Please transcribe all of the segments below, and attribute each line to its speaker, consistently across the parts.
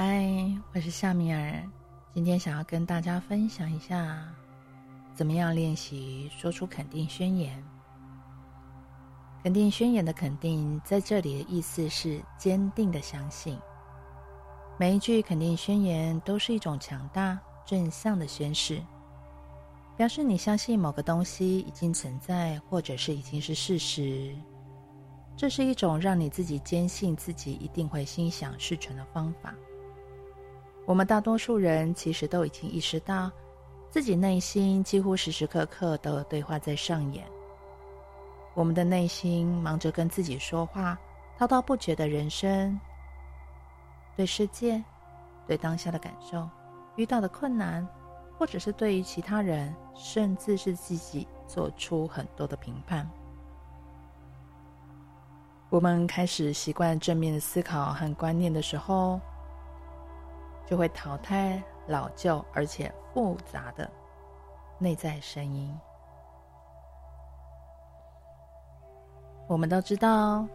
Speaker 1: 嗨，我是夏米尔，今天想要跟大家分享一下，怎么样练习说出肯定宣言。肯定宣言的肯定，在这里的意思是坚定的相信。每一句肯定宣言都是一种强大正向的宣示，表示你相信某个东西已经存在，或者是已经是事实。这是一种让你自己坚信自己一定会心想事成的方法。我们大多数人其实都已经意识到，自己内心几乎时时刻刻都有对话在上演。我们的内心忙着跟自己说话，滔滔不绝的人生，对世界、对当下的感受、遇到的困难，或者是对于其他人，甚至是自己，做出很多的评判。我们开始习惯正面的思考和观念的时候，就会淘汰老旧而且复杂的内在声音。我们都知道，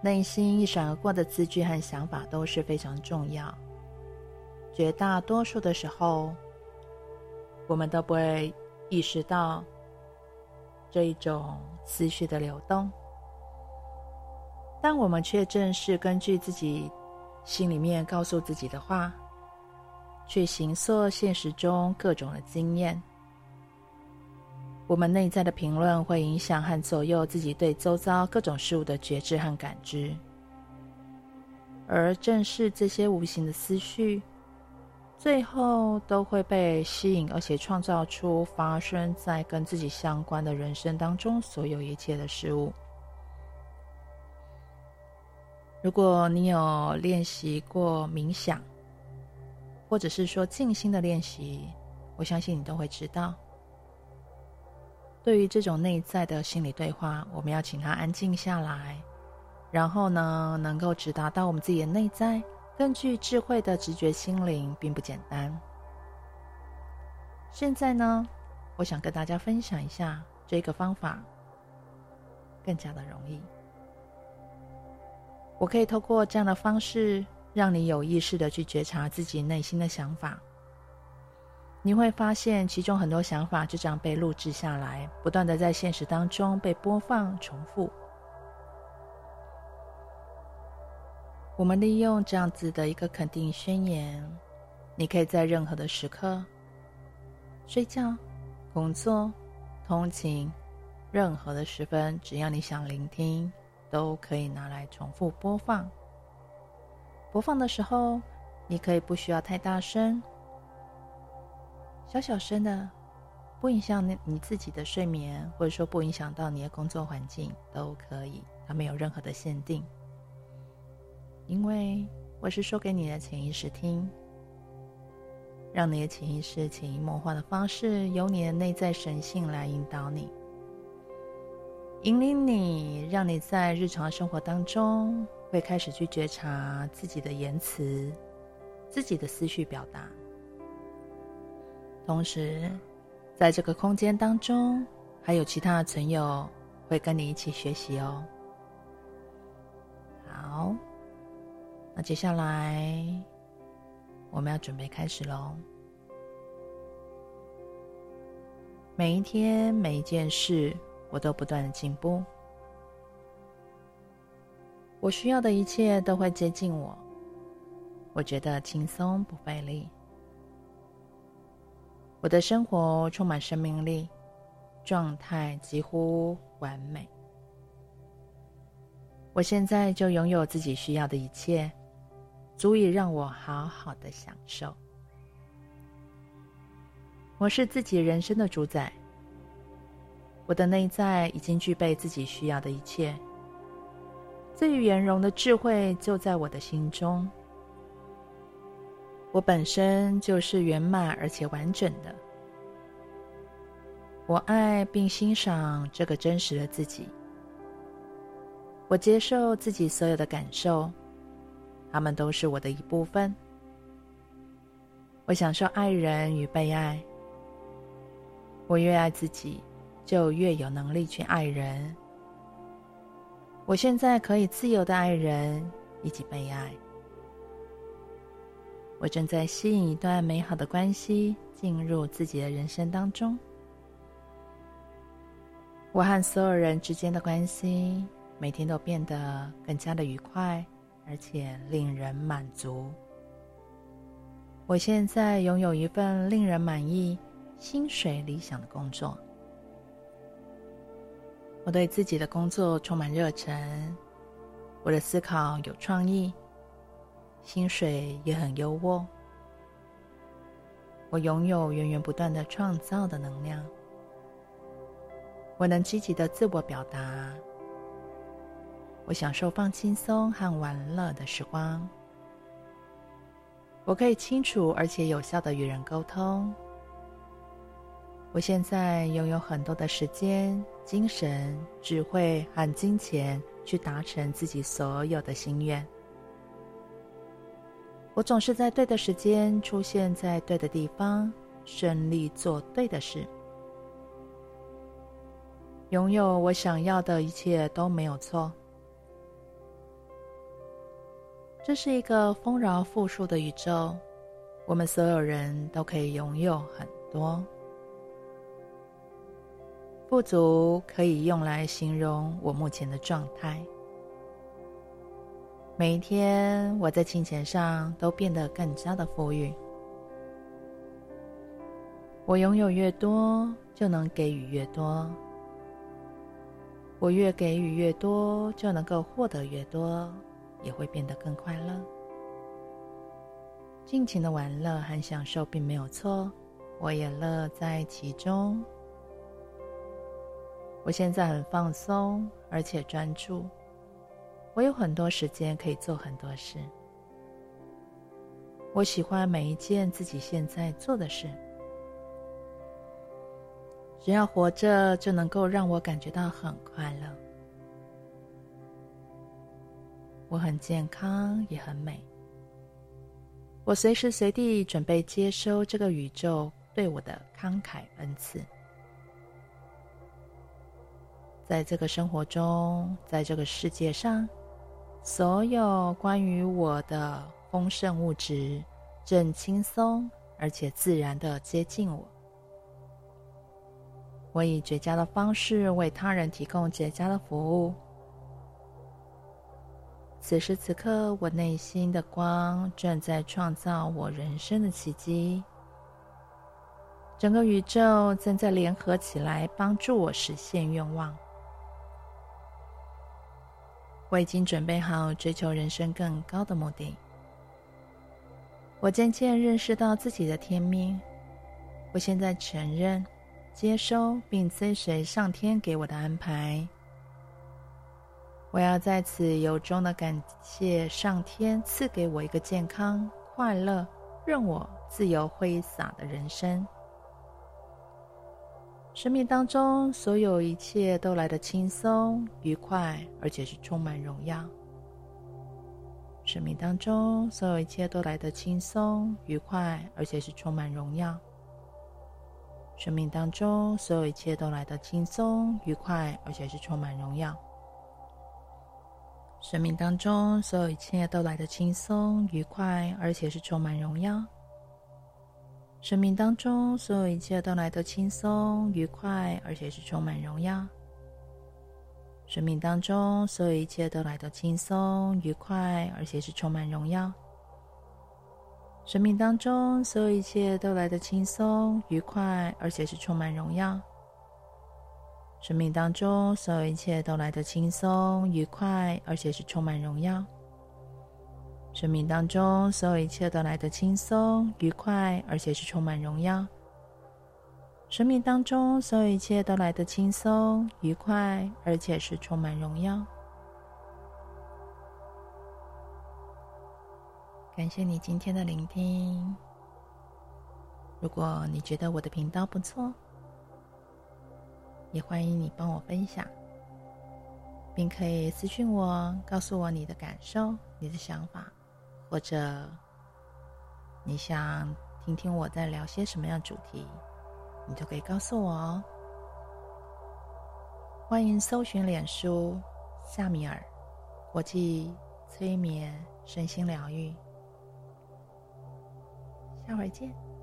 Speaker 1: 内心一闪而过的字句和想法都是非常重要。绝大多数的时候，我们都不会意识到这一种思绪的流动。但我们却正是根据自己心里面告诉自己的话，去形塑现实中各种的经验。我们内在的评论会影响和左右自己对周遭各种事物的觉知和感知，而正是这些无形的思绪，最后都会被吸引，而且创造出发生在跟自己相关的人生当中所有一切的事物。如果你有练习过冥想，或者是说静心的练习，我相信你都会知道，对于这种内在的心理对话，我们要请他安静下来，然后呢，能够直达到我们自己的内在，根据智慧的直觉心灵，并不简单。现在呢，我想跟大家分享一下这个方法，更加的容易。我可以透过这样的方式，让你有意识的去觉察自己内心的想法。你会发现，其中很多想法就这样被录制下来，不断的在现实当中被播放、重复。我们利用这样子的一个肯定宣言，你可以在任何的时刻，睡觉、工作、通勤，任何的时分，只要你想聆听。都可以拿来重复播放。播放的时候，你可以不需要太大声，小小声的，不影响你你自己的睡眠，或者说不影响到你的工作环境，都可以，它没有任何的限定。因为我是说给你的潜意识听，让你的潜意识潜移默化的方式，由你的内在神性来引导你。引领你，让你在日常生活当中会开始去觉察自己的言辞、自己的思绪表达。同时，在这个空间当中，还有其他的存有会跟你一起学习哦。好，那接下来我们要准备开始喽。每一天，每一件事。我都不断的进步，我需要的一切都会接近我，我觉得轻松不费力，我的生活充满生命力，状态几乎完美。我现在就拥有自己需要的一切，足以让我好好的享受。我是自己人生的主宰。我的内在已经具备自己需要的一切，最圆融的智慧就在我的心中。我本身就是圆满而且完整的。我爱并欣赏这个真实的自己。我接受自己所有的感受，他们都是我的一部分。我享受爱人与被爱。我越爱自己，就越有能力去爱人。我现在可以自由的爱人以及被爱。我正在吸引一段美好的关系进入自己的人生当中。我和所有人之间的关系每天都变得更加的愉快，而且令人满足。我现在拥有一份令人满意、薪水理想的工作。我对自己的工作充满热忱，我的思考有创意，薪水也很优渥。我拥有源源不断的创造的能量，我能积极的自我表达，我享受放轻松和玩乐的时光，我可以清楚而且有效的与人沟通。我现在拥有很多的时间、精神、智慧和金钱，去达成自己所有的心愿。我总是在对的时间出现在对的地方，顺利做对的事。拥有我想要的一切都没有错。这是一个丰饶富庶的宇宙，我们所有人都可以拥有很多。不足可以用来形容我目前的状态。每一天，我在金钱上都变得更加的富裕。我拥有越多，就能给予越多。我越给予越多，就能够获得越多，也会变得更快乐。尽情的玩乐和享受并没有错，我也乐在其中。我现在很放松，而且专注。我有很多时间可以做很多事。我喜欢每一件自己现在做的事。只要活着，就能够让我感觉到很快乐。我很健康，也很美。我随时随地准备接收这个宇宙对我的慷慨恩赐。在这个生活中，在这个世界上，所有关于我的丰盛物质正轻松而且自然地接近我。我以绝佳的方式为他人提供绝佳的服务。此时此刻，我内心的光正在创造我人生的奇迹。整个宇宙正在联合起来，帮助我实现愿望。我已经准备好追求人生更高的目的。我渐渐认识到自己的天命。我现在承认、接收并追随上天给我的安排。我要在此由衷的感谢上天赐给我一个健康、快乐、任我自由挥洒的人生。生命当中，所有一切都来得轻松、愉快，而且是充满荣耀。生命当中，所有一切都来得轻松、愉快，而且是充满荣耀。生命当中，所有一切都来得轻松、愉快，而且是充满荣耀。生命当中，所有一切都来得轻松、愉快，而且是充满荣耀。生命当中，所有一切都来得轻松、愉快，而且是充满荣耀。生命当中，所有一切都来得轻松、愉快，而且是充满荣耀。生命当中，所有一切都来得轻松、愉快，而且是充满荣耀。生命当中，所有一切都来得轻松、愉快，而且是充满荣耀。生命当中，所有一切都来得轻松、愉快，而且是充满荣耀。生命当中，所有一切都来得轻松、愉快，而且是充满荣耀。感谢你今天的聆听。如果你觉得我的频道不错，也欢迎你帮我分享，并可以私讯我，告诉我你的感受、你的想法。或者你想听听我在聊些什么样主题，你都可以告诉我哦。欢迎搜寻脸书夏米尔国际催眠身心疗愈。下回见。